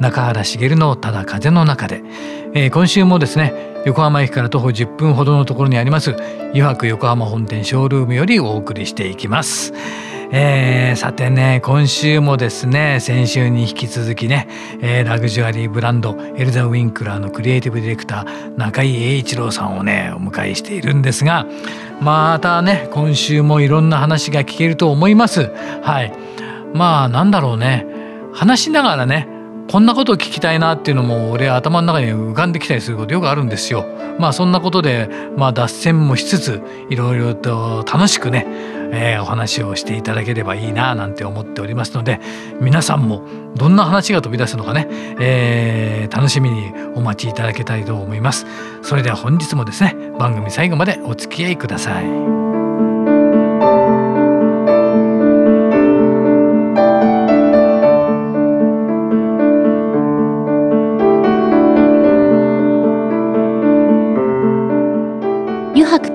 中原茂のただ風の中で、えー、今週もですね横浜駅から徒歩10分ほどのところにあります油白横浜本店ショールームよりお送りしていきます。えー、さてね今週もですね先週に引き続きね、えー、ラグジュアリーブランドエルザ・ウィンクラーのクリエイティブディレクター中井英一郎さんをねお迎えしているんですがまたね今週もいろんな話が聞けると思います。はいまあなんだろうね話しながらねこんなことを聞きたいなっていうのも俺頭の中に浮かんできたりすることよくあるんですよ。まあそんなことで、まあ、脱線もしつついろいろと楽しくね、えー、お話をしていただければいいななんて思っておりますので皆さんもどんな話が飛び出すのかね、えー、楽しみにお待ちいただけたいと思います。それでは本日もですね番組最後までお付き合いください。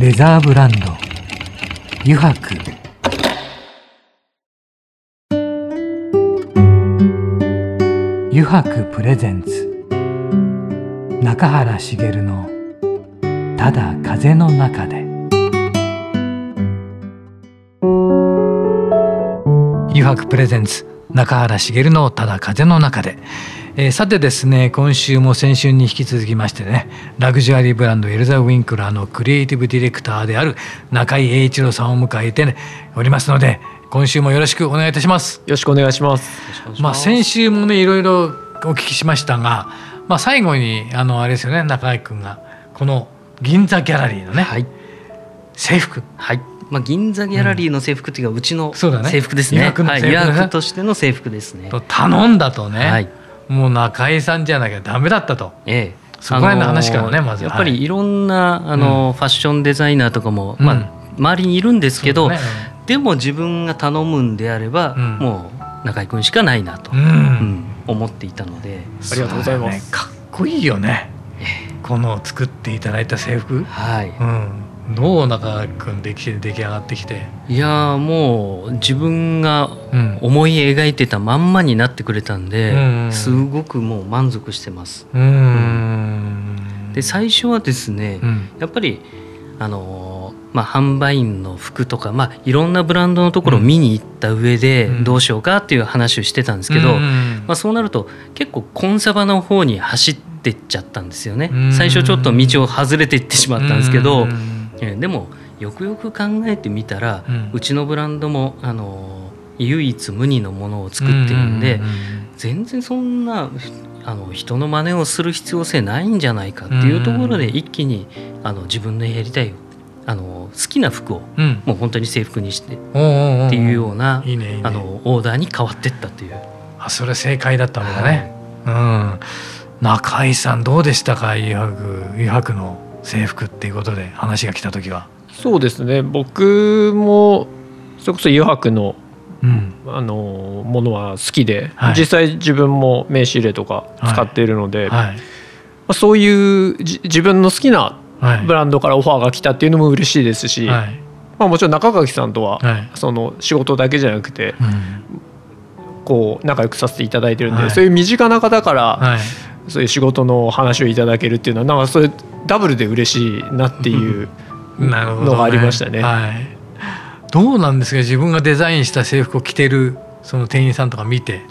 レザーブランド。油白。油白プレゼンツ。中原茂の「ただ風の中で」油白プレゼンツ。中原茂の「ただ風の中で」えー、さてですね今週も先週に引き続きましてねラグジュアリーブランドエルザ・ウィンクラーのクリエイティブディレクターである中井英一郎さんを迎えて、ね、おりますので今週もよろしくお願いいたします。よろしくお願いします。まあ先週もねいろいろお聞きしましたがまあ最後にあのあれですよね中井君がこの銀座ギャラリーのね、はい、制服。はい。まあ、銀座ギャラリーの制服っていうか、うちの制服ですね。ねはい、予約としての制服ですね。頼んだとね、はい、もう中井さんじゃなきゃダメだったと。ええ。そこら辺の話からね、まずやっぱりい。ろんなあの、ファッションデザイナーとかも、まあ、周りにいるんですけど、でも自分が頼むんであれば、もう中井君しかないなと、思っていたので。ありがとうございます、かっこいいよね、この作っていただいた制服。はい、うんどう中君でき出来上がってきて。いやもう自分が思い描いてたまんまになってくれたんで、うん、すごくもう満足してます。うん、で最初はですね、うん、やっぱりあのまあ、販売員の服とか、まあ、いろんなブランドのところを見に行った上でどうしようかっていう話をしてたんですけど、まあ、そうなると結構コンサバの方に走ってっちゃったんですよね。最初ちょっと道を外れていってしまったんですけど。えでもよくよく考えてみたら、うん、うちのブランドもあの唯一無二のものを作ってるんで、全然そんなあの人の真似をする必要性ないんじゃないかっていうところで一気にあの自分のやりたいあの好きな服を、もう本当に制服にしてっていうようなあのオーダーに変わってったという。あそれ正解だったのだね、はい、うん。中井さんどうでしたか医学医学の制服っていうことで話が来た時は。そうですね。僕もそれこそ余白の,、うん、あのものは好きで、はい、実際自分も名刺入れとか使っているので、はい。はい、まあ、そういう自分の好きなブランドからオファーが来たっていうのも嬉しいですし、まあ、もちろん中垣さんとは、その仕事だけじゃなくて、うん、こう仲良くさせていただいてるんで、そういう身近な方から、そういう仕事の話をいただけるっていうのはなんかそれダブルで嬉しいなっていうのがありましたね。ねはい、どうなんですか？自分がデザインした制服を着てるその店員さんとか見て。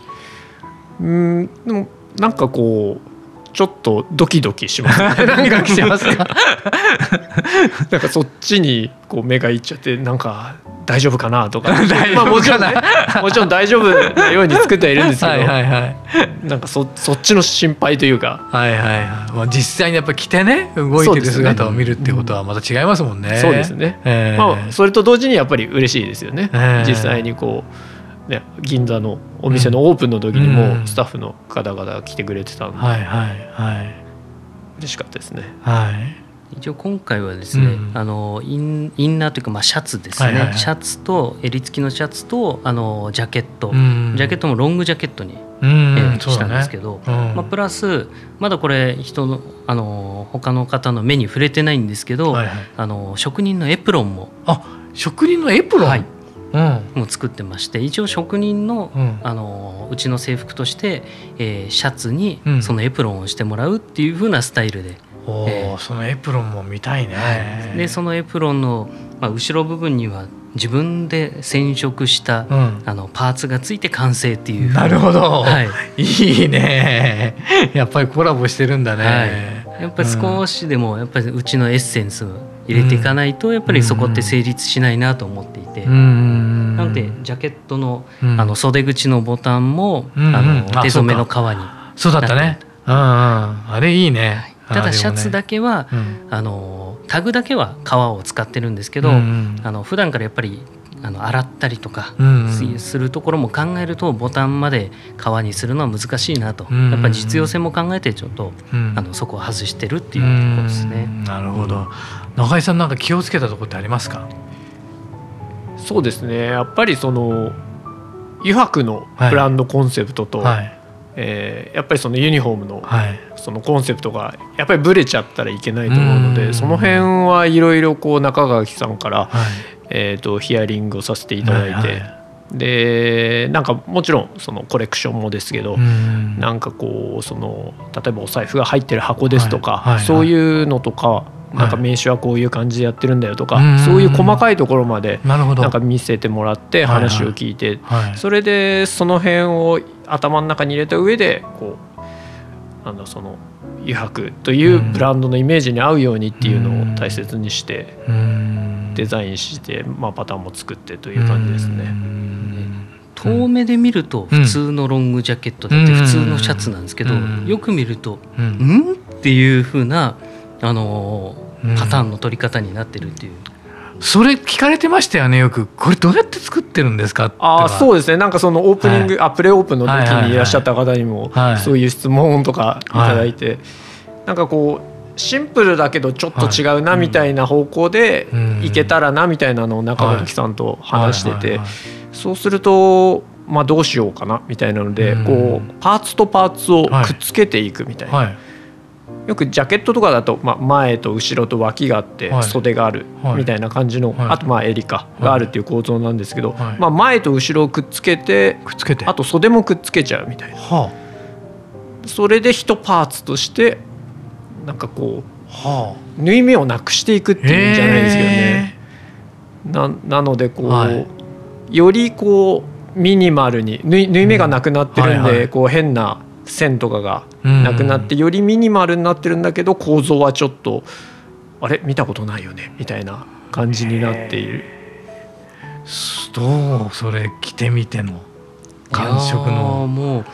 うんでもなんかこうちょっとドキドキします、ね、ドキドキしますか？なんかそっちにこう目がいっちゃってなんか大丈夫かなとか。まあ、もちろん、ね、もちろん大丈夫なように作ってはいるんですけど。はいはい、はい、なんかそそっちの心配というか。はいはいはい、まあ、実際にやっぱ着てね動いてる姿を見るってことはまた違いますもんね。そうですね、えー、まあ、それと同時にやっぱり嬉しいですよね、えー、実際にこうね、銀座のお店のオープンの時にもスタッフの方々来てくれてたんで、はいはいはい嬉しかったですね。はい。一応今回はですね、うん、あのインインナーというかまあシャツですね、はいはいはい、シャツと襟付きのシャツとあのジャケット、うん、ジャケットもロングジャケットに、したんですけど、ね、まあ、プラスまだこれ人のあの他の方の目に触れてないんですけど、はいはい、あの職人のエプロンも。あ職人のエプロン、はい。うん、も作ってまして一応職人の,、うん、あのうちの制服として、えー、シャツにそのエプロンをしてもらうっていうふうなスタイルで。おえー、そのエプロンも見たいね、はい、でそのエプロンの、まあ、後ろ部分には自分で染色した、うん、あのパーツがついて完成っていう。なるほど、はい、いいね。やっぱりコラボしてるんだね、はい、やっぱり少しでもやっぱりうちのエッセンス入れていかないとやっぱりそこって成立しないなと思っていて、うん、なのでジャケットの,、あの袖口のボタンも、あの手染めの革に。そうだったね。うん、うん、あれいいね、ただシャツだけは、ねうん、あのタグだけは革を使ってるんですけど、うん、あの普段からやっぱりあの洗ったりとかするところも考えるとボタンまで革にするのは難しいなと、やっぱり実用性も考えてちょっと、あのそこを外してるっていうところですね。なるほど。中井さんなんか気をつけたところってありますか？そうですね。やっぱりその油白のブランドコンセプトと、はい。はいえー、やっぱりそのユニフォームのそのコンセプトがやっぱりブレちゃったらいけないと思うのでその辺はいろいろこう中垣さんから、えー、とヒアリングをさせていただいて。でなんかもちろんそのコレクションもですけど、なんかこうその例えばお財布が入ってる箱ですとか、そういうのとかなんか名刺はこういう感じでやってるんだよとか、はい、そういう細かいところまでなんか見せてもらって話を聞いて、それでその辺を頭の中に入れた上でこうなんだその油白というブランドのイメージに合うようにっていうのを大切にしてデザインして、まあ、パターンも作ってという感じですね。遠目で見ると普通のロングジャケットだって普通のシャツなんですけど、よく見ると「ん?」っていうふうなあのパターンの取り方になってるっていう。それ聞かれてましたよねよく。これどうやって作ってるんですか？あそうですね。なんかそのオープニング、はい、あプレオープンの時にいらっしゃった方にもそういう質問とかい。ただいて、はい、なんかこうシンプルだけどちょっと違うなみたいな方向でい。けたらなみたいなのを中垣さんと話しててそうするとまあどうしようかなみたいなのでこうパーツとパーツをくっつけていくみたいな。よくジャケットとかだと、まあ、前と後ろと脇があって袖があるみたいな感じの、あとまあ襟かがあるっていう構造なんですけど、まあ、前と後ろをくっつけてくっつけて。あと袖もくっつけちゃうみたいな、はあ、それで一パーツとしてなんかこう、はあ、縫い目をなくしていくっていうんじゃないですけどね。ななのでこう、はい、よりこうミニマルに縫い縫い目がなくなってるんで、こう変な線とかがなくなってよりミニマルになってるんだけど構造はちょっとあれ？見たことないよね？みたいな感じになっている。どうそれ着てみての？感触の。も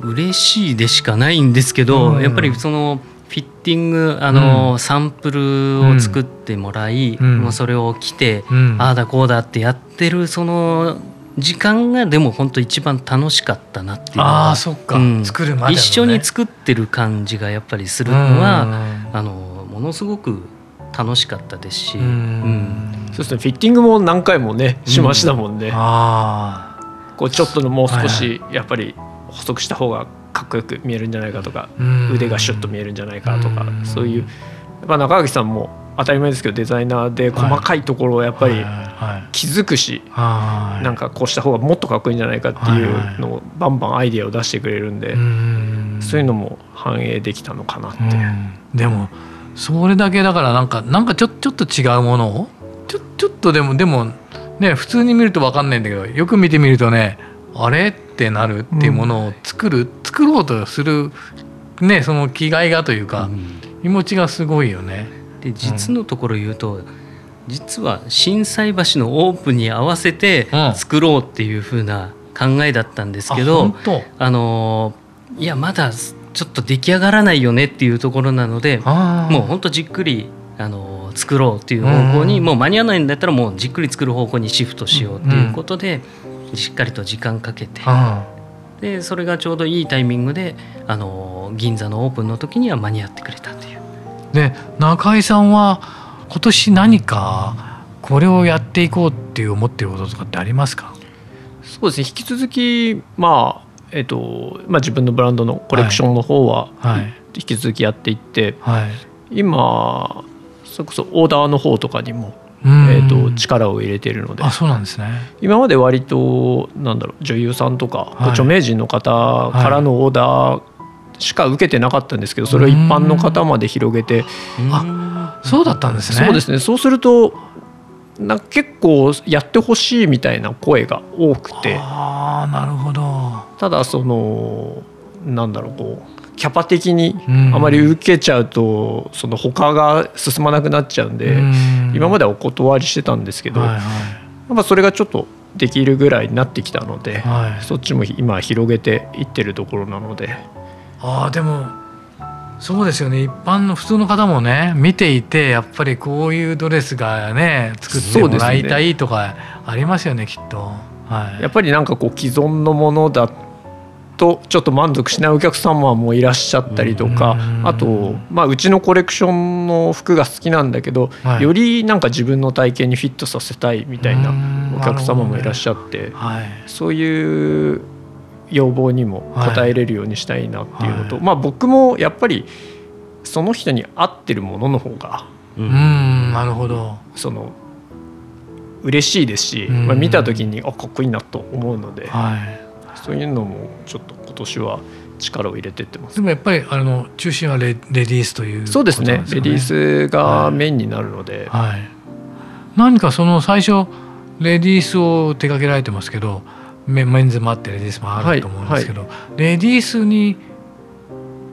う嬉しいでしかないんですけど、うん、やっぱりそのフィッティングあの、うん、サンプルを作ってもらい、うん、もうそれを着て、ああだこうだってやってるその時間がでも本当一番楽しかったなっていうああそっか、うん、作るまで、ね、一緒に作ってる感じがやっぱりするのはあのものすごく楽しかったですし、うん、そうですね。フィッティングも何回もねしましたもんね、あこうちょっとのもう少しやっぱり細くした方がかっこよく見えるんじゃないかとか腕がシュッと見えるんじゃないかとかそういう。やっぱ中垣さんも当たり前ですけどデザイナーで細かいところをやっぱり気づくし、なんかこうした方がもっとかっこいいんじゃないかっていうのをバンバンアイデアを出してくれるんで、そういうのも反映できたのかなって。でもそれだけだからなんかなんかちょちょっと違うものをちょちょっとでもでもね普通に見ると分かんないんだけどよく見てみるとねあれってなるっていうものを作る、作ろうとするねその気概がというか、うん、気持ちがすごいよね。で実のところ言うと、実は心斎橋のオープンに合わせて作ろうっていうふうな考えだったんですけど、あのいやまだちょっと出来上がらないよねっていうところなのでもうほんとじっくりあの作ろうっていう方向に、もう間に合わないんだったらもうじっくり作る方向にシフトしようっていうことで、しっかりと時間かけて。でそれがちょうどいいタイミングであの銀座のオープンの時には間に合ってくれたという。で中井さんは今年何かこれをやっていこうっていう思ってることとかってありますか？そうですね。引き続きまあえっとまあ、自分のブランドのコレクションの方は引き続きやっていって、はい。はい、今それこそオーダーの方とかにもえーと、力を入れているので。あそうなんですね。今まで割となんだろう女優さんとか、はい、著名人の方からのオーダーしか受けてなかったんですけどそれを一般の方まで広げてあそうだったんですね。そうですね。そうするとな結構やってほしいみたいな声が多くて。あなるほど。ただそのなんだろうこうキャパ的にあまり受けちゃうとその他が進まなくなっちゃうんで今まではお断りしてたんですけど、やっぱそれがちょっとできるぐらいになってきたので、そっちも今広げていってるところなので。あでもそうですよね。一般の普通の方もね見ていてやっぱりこういうドレスがね作ってもらいたいとかありますよね、ね、きっと、はい、やっぱりなんかこう既存のものだとちょっと満足しないお客様もいらっしゃったりとかあと、まあ、うちのコレクションの服が好きなんだけど、はい、よりなんか自分の体験にフィットさせたいみたいなお客様もいらっしゃって、はい、そういう要望にも応えれるようにしたいなっていうのと、はい、まあ、僕もやっぱりその人に合ってるものの方がうん。なるほど。その嬉しいですし、まあ、見た時にあかっこいいなと思うので。はい。そういうのもちょっと今年は力を入れてってます。でもやっぱりあの中心はレレディースという、ね、そうですね。レディースがメインになるので、はい、はい、何かその最初レディースを手掛けられてますけどメンズもあってレディースもあると思うんですけど、はいはい、レディースに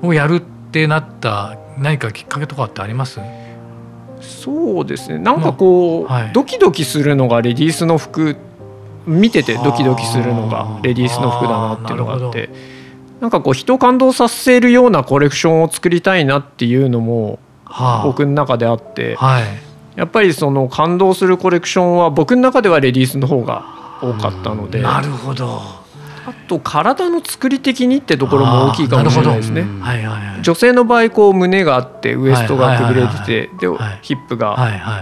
をやるってなった何かきっかけとかってあります？そうですね。なんかこう、まあはい、ドキドキするのがレディースの服見ててドキドキするのがレディースの服だなっていうのがあってなんかこう人を感動させるようなコレクションを作りたいなっていうのも僕の中であって、やっぱりその感動するコレクションは僕の中ではレディースの方が多かったので。なるほど。あと体の作り的にってところも大きいかもしれないですね。はいはいはい、女性の場合こう胸があってウエストがくびれててでヒップが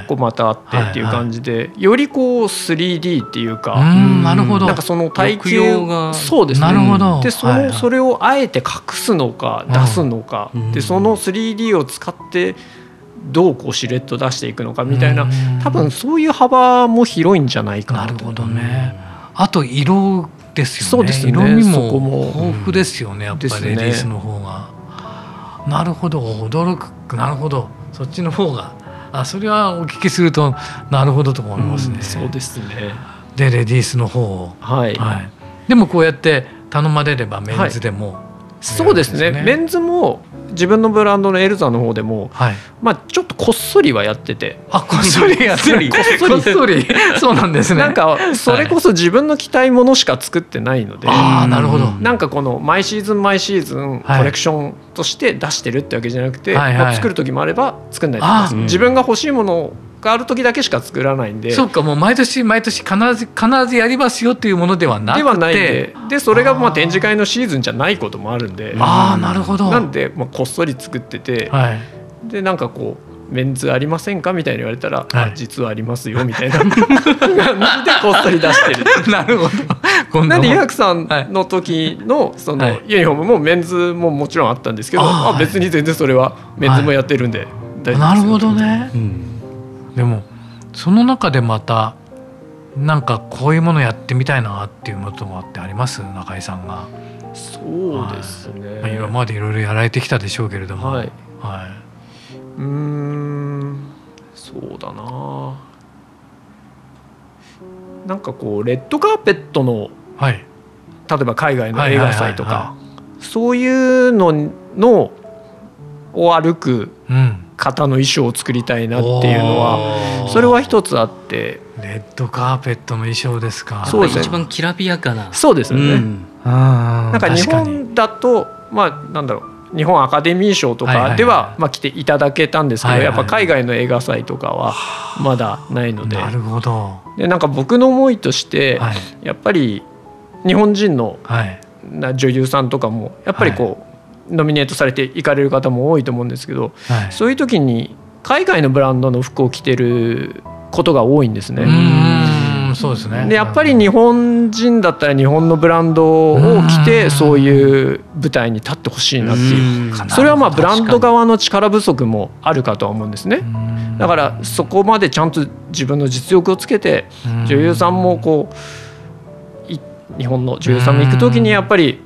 こうまたあってっていう感じでよりこう 3D っていうかなるほど。なんかその体型が。そうですね。なるほど。でそのそれをあえて隠すのか出すのか。でその 3D を使ってどうこうシルエット出していくのかみたいな多分そういう幅も広いんじゃないかなと。なるほどね。あと色ですよね。そうですね。色味も豊富ですよね、やっぱりレディースの方が。なるほど。驚く。なるほど。そっちの方が。あそれはお聞きするとなるほどと思いますね。そうですね。でレディースの方はい、はい、でもこうやって頼まれればメンズでも、はい、そうですね。メンズも自分のブランドのエルザの方でも、はい、まあちょっとこっそりはやってて。あこっそりやってる。こっそり。そうなんですね。なんかそれこそ自分の着たいものしか作ってないので、はい、ああなるほど。なんかこの毎シーズン毎シーズンコレクションとして出してるってわけじゃなくて、はいまあ、作る時もあれば作んないとか、自分が欲しいものをがある時だけしか作らないんで。そうかもう毎年毎年必ず必ずやりますよっていうものではなくて。ではないんで。でそれがまあ展示会のシーズンじゃないこともあるんで。ああなるほど。なんで、まあ、こっそり作ってて、はい、でなんかこうメンズありませんかみたいに言われたら、はい、実はありますよみたいな。感じでこっそり出してる。なるほど。なん。でユハクさんの時のそのユニフォームもメンズももちろんあったんですけど、あ別に全然それはメンズもやってるんで大丈夫ですなるほどね、うんでもその中でまたなんかこういうものやってみたいなっていうものってあります？中井さんが。そうですね、はい、今までいろいろやられてきたでしょうけれども。はい、はい、うんそうだな。なんかこうレッドカーペットの、はい、例えば海外の映画祭とか、そういうののを歩く方の衣装を作りたいなっていうのはそれは一つあって。レッドカーペットの衣装ですか。そうです、ね、一番きらびやかな。そうですよね、うん、なんか日本だとまあなんだろう。日本アカデミー賞とかではまあ来ていただけたんですけど、やっぱ海外の映画祭とかはまだないので。なるほど。でなんか僕の思いとして、やっぱり日本人の女優さんとかもやっぱりこう、ノミネートされていかれる方も多いと思うんですけど、そういう時に海外のブランドの服を着てることが多いんですね。そうですね。でやっぱり日本人だったら日本のブランドを着てそういう舞台に立ってほしいなっていう。それはまあブランド側の力不足もあるかとは思うんですね。だからそこまでちゃんと自分の実力をつけて女優さんもこう日本の女優さんも行く時にやっぱり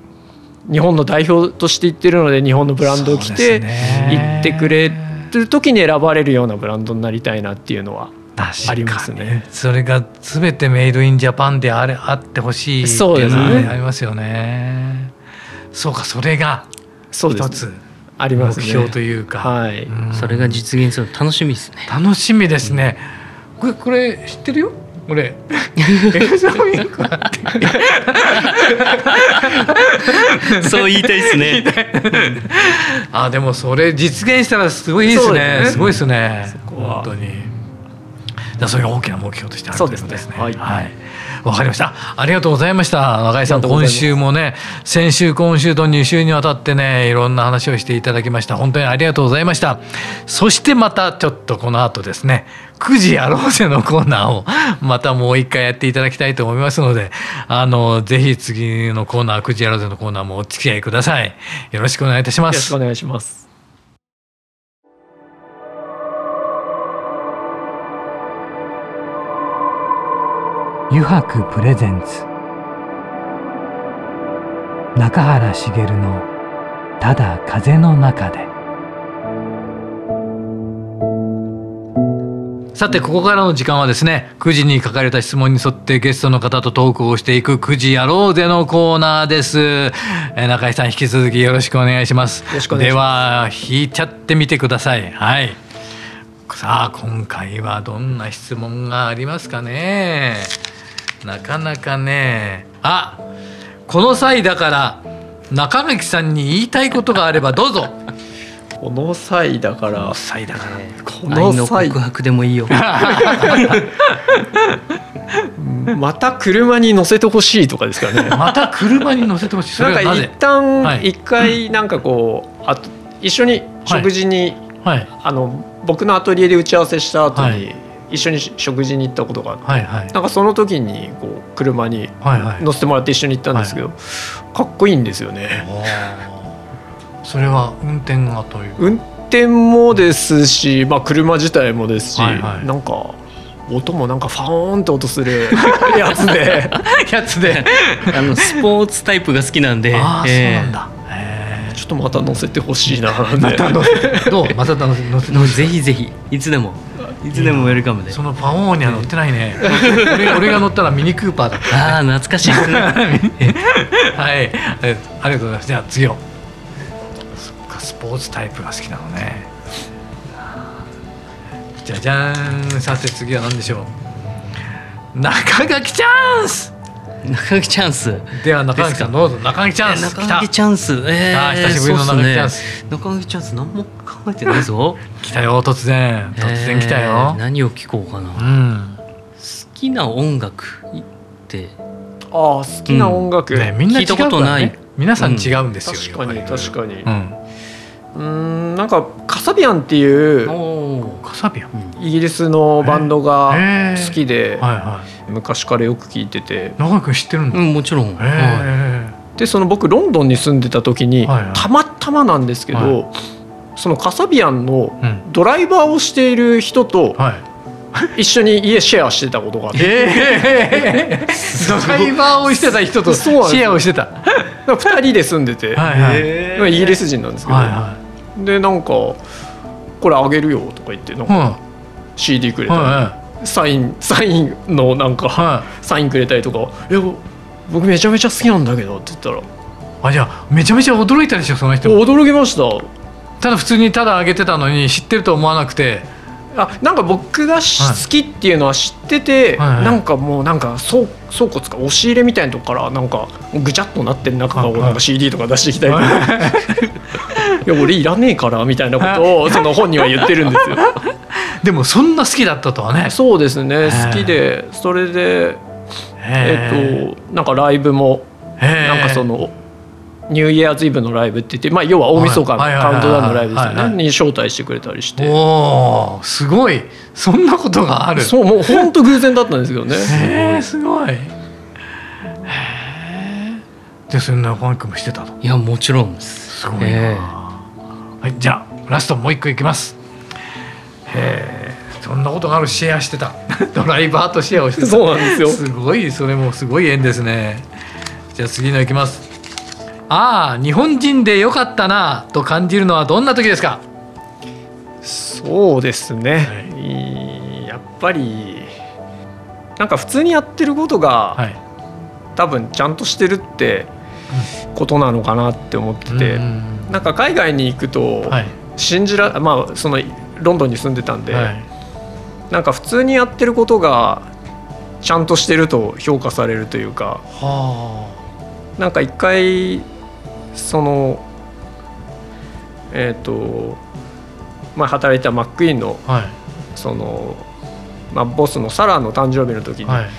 日本の代表として行ってるので日本のブランドを着て行ってくれる時に選ばれるようなブランドになりたいなっていうのはありますね。それが全てメイドインジャパンであれあってほしいっていうのは、ね、ありますよね。そうかそれが一つあります目標というか、はい、うん、それが実現する楽しみですね。楽しみですね。これこれ知ってるよ？これ そう言いたいですね。あでもそれ実現したらすごいですね。すごいですね。本当に。それが大きな目標としてあるということですね。はい、はいわかりました。ありがとうございました。若井さん、今週もね、先週、今週と2週にわたってね、いろんな話をしていただきました。本当にありがとうございました。そしてまたちょっとこの後ですね、9時やろうぜのコーナーをまたもう一回やっていただきたいと思いますので、あの、ぜひ次のコーナー、9時やろうぜのコーナーもお付き合いください。よろしくお願いいたします。よろしくお願いします。油白プレゼンツ。中原茂の「ただ風の中で」さてここからの時間はですね9時に書かれた質問に沿ってゲストの方とトークをしていく9時やろうぜのコーナーです、えー、中井さん引き続きよろしくお願いします。では引いちゃってみてください。はい。さあ今回はどんな質問がありますかねなかなかね。あこの際だから中垣さんに言いたいことがあればどうぞ。この際だから。この際だから、この際。告白でもいいよ。また車に乗せてほしいとかですかね。また車に乗せてほしい。なんか一旦一回なんかこうあ一緒に食事に、はい。はい、あの僕のアトリエで打ち合わせした後に、はい一緒に食事に行ったことがあって、はいはい、なんかその時にこう車に乗せてもらって一緒に行ったんですけど、はいはい、かっこいいんですよね。それは運転がという運転もですし、まあ、車自体もですし、はいはい、なんか音もなんかファーンって音する やつで。やつで。あのスポーツタイプが好きなんで。あ、えー、そうなんだ。ちょっとまた乗せてほしいなまた乗せどう？また乗せ 乗せ。ぜひぜひ。いつでもいつでもウェルカムで。そのパオーには乗ってないね。俺俺が乗ったらミニクーパーだった、ね、ああ懐かしいですね。はい。ありがとうございます。じゃあ次を。そっかスポーツタイプが好きなのね。じゃじゃん。さて次は何でしょう。中垣チャンス 中垣チャンス。では中垣さんどうぞ。中垣チャンス中垣チャンス。えー、久しぶりの中垣チャンス、ね、中垣チャンス何も考えてないぞ。来たよ突然。突然来たよ、えー、何を聞こうかな、うん、好きな音楽って。ああ好きな音楽、うん。ね、みんな聞いたことない、皆さん違うんですよ、確かに確かに。うんなんかカサビアンっていうカサビアン？イギリスのバンドが好きで、はいはい。昔からよく聞いてて。長く知ってるんだ、うん、もちろん、でその僕ロンドンに住んでた時に、はいはい、たまたまなんですけど、はい、そのカサビアンのドライバーをしている人と、はい、一緒に家シェアしてたことがあって、えー、ドライバーをしてた人とシェアをしてた。2人で住んでて、はいはい、イギリス人なんですけど、はいはい、でなんか「これあげるよ」とか言ってなんか CD くれたり。はいはいサインサインのなんか、はい、サインくれたりとか「いや僕めちゃめちゃ好きなんだけど」って言ったら「あじゃあめちゃめちゃ驚いたでしょその人。驚きました。ただ普通にただ上げてたのに知ってると思わなくて。あなんか僕が、はい、好きっていうのは知ってて、はいはい、なんかもうなんか倉倉庫つか押し入れみたいなとこからなんかぐちゃっとなってる中をなんか CD とか出してきたりとか、い や俺いらねえからみたいなことを その本には言ってるんですよ。でもそんな好きだったとはね。そうですね好きでそれでえっとなんかライブもなんかそのニューイヤーズイブのライブって言って、まあ、要は大晦日のカウントダウンのライブですよね。に招待してくれたりして。おすごい。そんなことがある。そうもう本当偶然だったんですけどね。へえすごい。へえ。でそんなファンクもしてたと。いやもちろんですすごいな、はいじゃあラストもう一個いきます。へえそんなことがあるシェアしてた。ドライバーとシェアをしてた。そうなんですよ。すごいそれもすごい縁ですね。じゃあ次のいきます。ああ日本人でよかったなと感じるのはどんな時ですか？そうですね、はい、やっぱりなんか普通にやってることが、はい、多分ちゃんとしてるってことなのかなって思ってて、うん、なんか海外に行くと信じらまあそのロンドンに住んでたんで、はい、なんか普通にやってることがちゃんとしてると評価されるというか、はあ、なんか一回そのえっ、ー、とまあ働いたマックイーンの、はい、そのまあボスのサラの誕生日の時に、はい、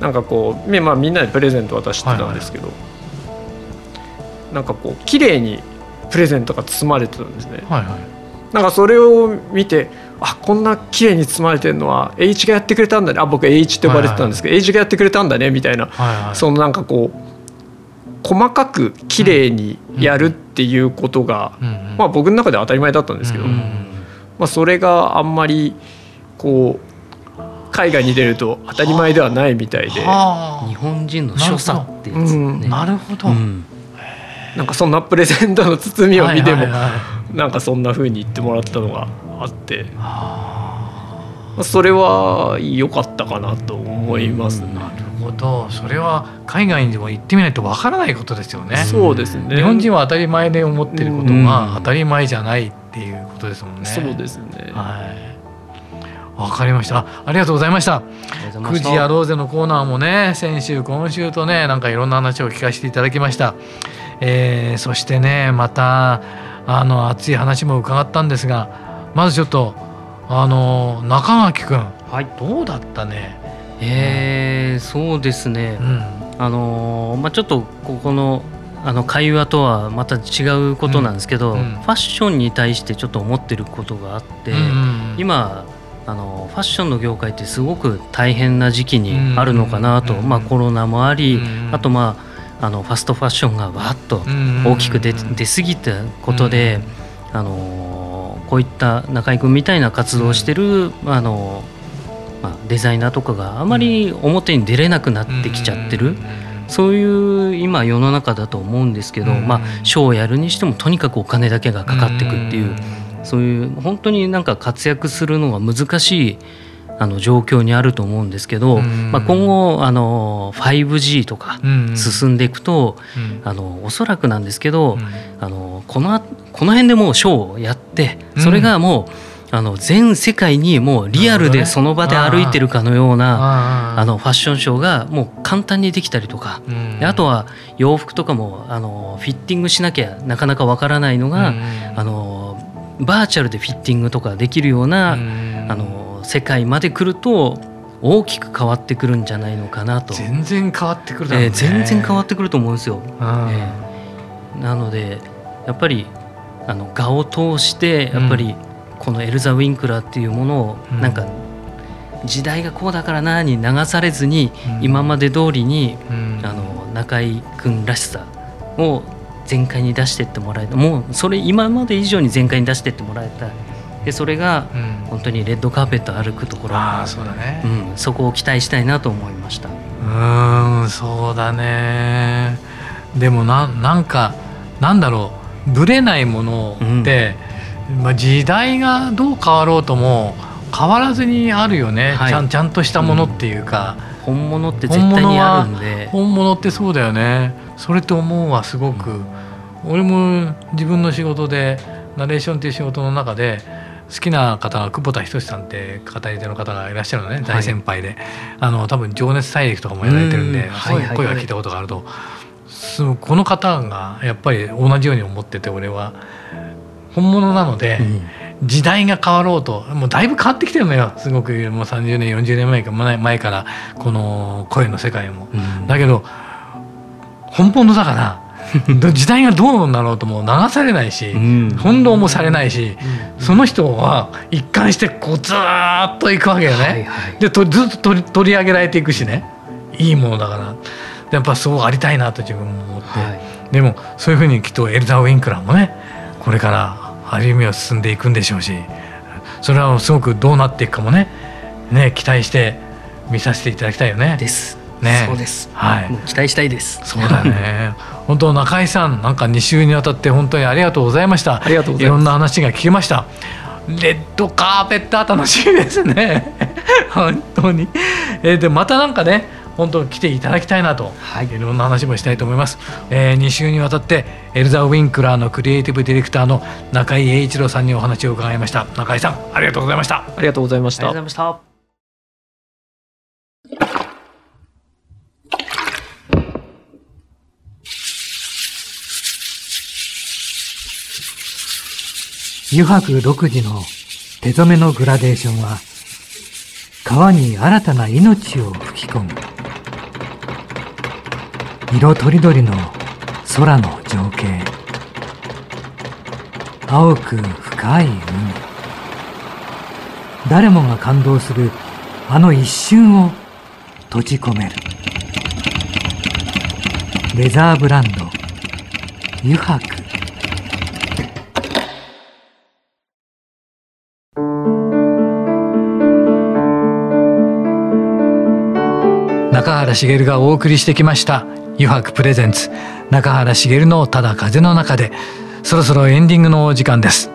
なんかこう、まあ、みんなでプレゼント渡してたんですけど、はいはい、なんかこう綺麗にプレゼントが包まれてたんですね。はいはい、なんかそれを見てあこんな綺麗に包まれてるのは H がやってくれたんだね。あ僕 H って呼ばれてたんですけど、はいはい、H がやってくれたんだねみたいな、はいはい、そのなんかこう細かく綺麗にやるっていうことが、まあ、僕の中では当たり前だったんですけど、まあ、それがあんまりこう海外に出ると当たり前ではないみたいで。日本人の所作ってやつ、ね、なるほど、うん、なんかそんなプレゼントの包みを見ても、なんかそんなふうに言ってもらったのがあって。それは良かったかなと思います、なるほど。それは海外にでも行ってみないとわからないことですよね。そうですね。日本人は当たり前で思ってることが当たり前じゃないっていうことですもんね、そうですね。はいわかりました。ありがとうございました。9時やろうぜのコーナーもね先週今週とねなんかいろんな話を聞かせていただきました、えー、そしてねまたあの熱い話も伺ったんですがまずちょっとあの中垣君、はい、どうだったね？えー、そうですね、うん、あのまあ、ちょっとここのあの会話とはまた違うことなんですけど、うんうん、ファッションに対してちょっと思ってることがあって、うんうん、今あのファッションの業界ってすごく大変な時期にあるのかなと、まあ、コロナもあり、あとまああのファストファッションがわっと大きく出出過ぎたことで、あのこういった中居君みたいな活動をしてる、あのまあ、デザイナーとかがあまり表に出れなくなってきちゃってる。そういう今世の中だと思うんですけど、まあ、ショーをやるにしてもとにかくお金だけがかかっていくっていうそういう本当になんか活躍するのが難しいあの状況にあると思うんですけど、まあ、今後あの 5G とか進んでいくと、あのおそらくなんですけど、あのこのこの辺でもうショーをやってそれがもう、あの全世界にもうリアルでその場で歩いてるかのようなあのファッションショーがもう簡単にできたりとかあとは洋服とかもあのフィッティングしなきゃなかなかわからないのがあのバーチャルでフィッティングとかできるようなあの世界まで来ると大きく変わってくるんじゃないのかなと。全然変わってくる、ね、えー、全然変わってくると思うんですよ。えー、なのでやっぱりあの画を通してやっぱり、このエルザ・ウィンクラーっていうものをなんか時代がこうだからなに流されずに今まで通りにあの中居君らしさを全開に出していってもらえた。もうそれ今まで以上に全開に出していってもらえた。でそれが本当にレッドカーペット歩くところ、あそうだね、うん、そこを期待したいなと思いました。うんそうだね。でもななんかなんだろう。ぶれないものって、うん。まあ、時代がどう変わろうとも変わらずにあるよね、はい、ちゃんちゃんとしたものっていうか、うん、本物って絶対にあるんで。本物ってそうだよね。それって思うわすごく、うん、俺も自分の仕事でナレーションっていう仕事の中で好きな方が久保田仁さんって語り手の方がいらっしゃるのね大先輩で、はい、あの多分「情熱大陸」とかもやられてるんで、そういう声が聞いたことがあると、この方がやっぱり同じように思ってて俺は。本物なので、うん、時代が変わろうともうだいぶ変わってきてるのよ。すごくもう30年40年前か前からこの声の世界も。うん、だけど本物だから 時代がどうなろうとも流されないし、翻弄もされないし、その人は一貫してこうずっといくわけよね。はいはい、でとずっと取り上げられていくしね。いいものだから。やっぱそうありたいなと自分も思って、はい、でもそういうふうにきっとエルザ・ウィンクラーもねこれから歩みを進んでいくんでしょうしそれはすごくどうなっていくかもねね期待して見させていただきたいよね。です。ね、そうです。はい。期待したいです。そうだね。本当中井さんなんか2週にわたって本当にありがとうございましたありがとうございますいろんな話が聞けましたレッドカーペット楽しみですね 本当に、えー、でまたなんかね本当に来ていただきたいなと、はい、いろんな話もしたいと思います、えー、2週にわたってエルザ・ウィンクラーのクリエイティブディレクターの中井英一郎さんにお話を伺いました。中井さんありがとうございました。ありがとうございました。ありがとうございました。油白独自の手染めのグラデーションは川に新たな命を吹き込む色とりどりの空の情景。青く深い海。誰もが感動するあの一瞬を閉じ込める。レザーブランド。油白。中原茂がお送りしてきました「油白プレゼンツ中原茂のただ風の中で」そろそろエンディングのお時間です。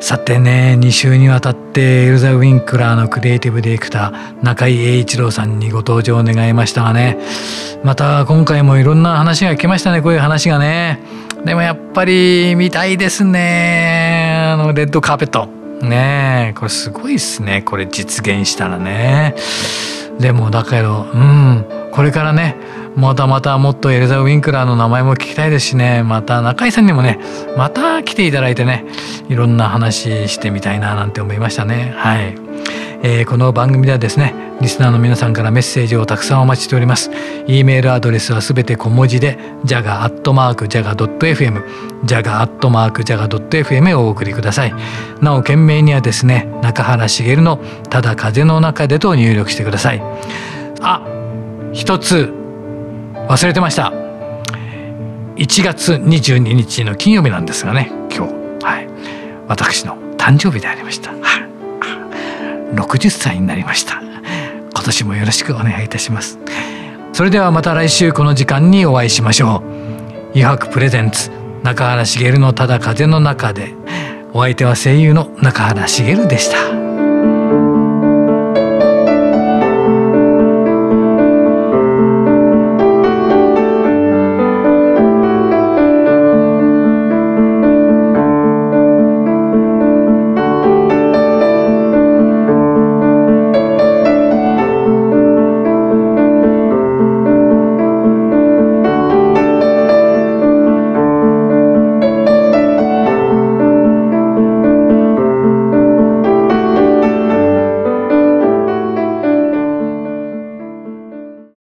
さてね2週にわたってエルザ・ウィンクラーのクリエイティブディレクター中井英一郎さんにご登場願いましたがね。また今回もいろんな話が来ましたねこういう話がね。でもやっぱり見たいですね。あのレッドカーペット。ねこれすごいっすね。これ実現したらね。でもだけどうん。これからねまたまたもっとエルザ・ウィンクラーの名前も聞きたいですしね。また中井さんにもねまた来ていただいてねいろんな話してみたいななんて思いましたね。はい。えー、この番組ではですねリスナーの皆さんからメッセージをたくさんお待ちしております。e メールアドレスはすべて小文字で jaga.jaga.fm jaga.jaga.fm をお送りください。なお件名にはですね中原茂のただ風の中でと入力してください。あ一つ。忘れてました。1月22日の金曜日なんですがね今日。はい。私の誕生日でありました、はい60歳になりました。今年もよろしくお願いいたします。それではまた来週この時間にお会いしましょう。余白プレゼンツ中原茂のただ風の中でお相手は声優の中原茂でした。